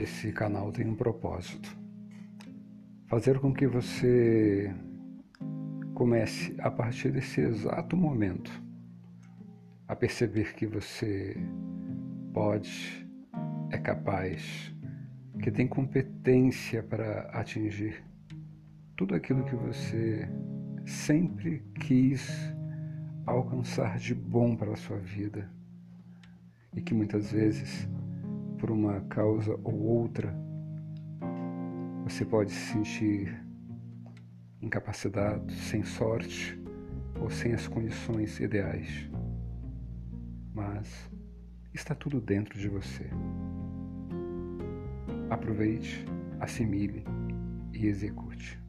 esse canal tem um propósito: fazer com que você comece a partir desse exato momento a perceber que você pode, é capaz, que tem competência para atingir tudo aquilo que você sempre quis alcançar de bom para a sua vida. E que muitas vezes, por uma causa ou outra, você pode se sentir incapacitado, sem sorte ou sem as condições ideais. Mas está tudo dentro de você. Aproveite, assimile e execute.